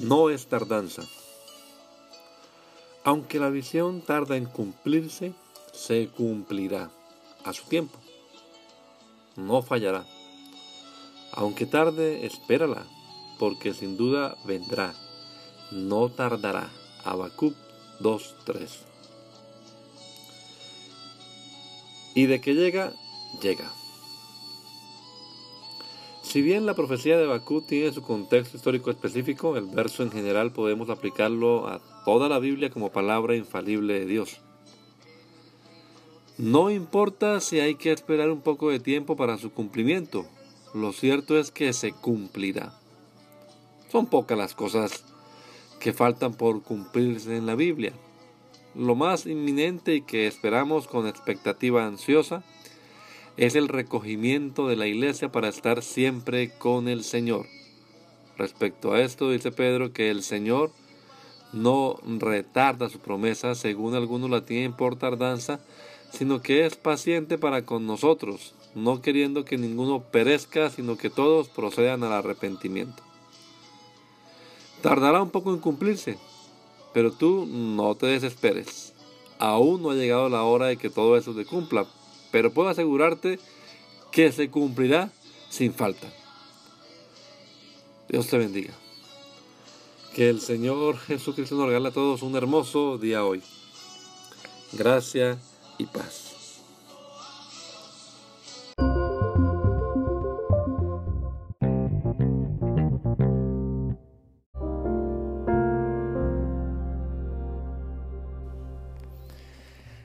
No es tardanza. Aunque la visión tarda en cumplirse, se cumplirá a su tiempo. No fallará. Aunque tarde, espérala, porque sin duda vendrá. No tardará. Habacuc 2.3. Y de que llega, llega. Si bien la profecía de Bakú tiene su contexto histórico específico, el verso en general podemos aplicarlo a toda la Biblia como palabra infalible de Dios. No importa si hay que esperar un poco de tiempo para su cumplimiento, lo cierto es que se cumplirá. Son pocas las cosas que faltan por cumplirse en la Biblia. Lo más inminente y que esperamos con expectativa ansiosa es el recogimiento de la iglesia para estar siempre con el Señor. Respecto a esto dice Pedro que el Señor no retarda su promesa según algunos la tienen por tardanza, sino que es paciente para con nosotros, no queriendo que ninguno perezca, sino que todos procedan al arrepentimiento. Tardará un poco en cumplirse, pero tú no te desesperes. Aún no ha llegado la hora de que todo eso se cumpla, pero puedo asegurarte que se cumplirá sin falta. Dios te bendiga. Que el Señor Jesucristo nos regale a todos un hermoso día hoy. Gracia y paz.